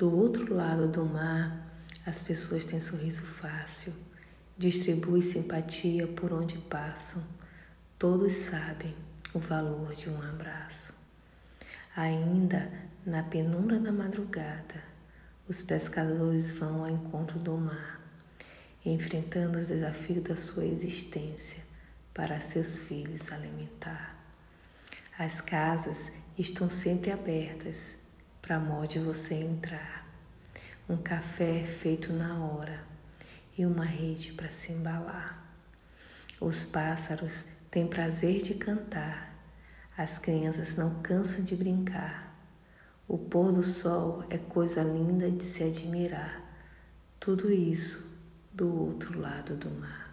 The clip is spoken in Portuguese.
Do outro lado do mar, as pessoas têm sorriso fácil, distribuem simpatia por onde passam. Todos sabem o valor de um abraço. Ainda na penumbra da madrugada, os pescadores vão ao encontro do mar, enfrentando os desafios da sua existência para seus filhos alimentar. As casas estão sempre abertas para de você entrar. Um café feito na hora e uma rede para se embalar. Os pássaros têm prazer de cantar, as crianças não cansam de brincar. O pôr do sol é coisa linda de se admirar. Tudo isso do outro lado do mar.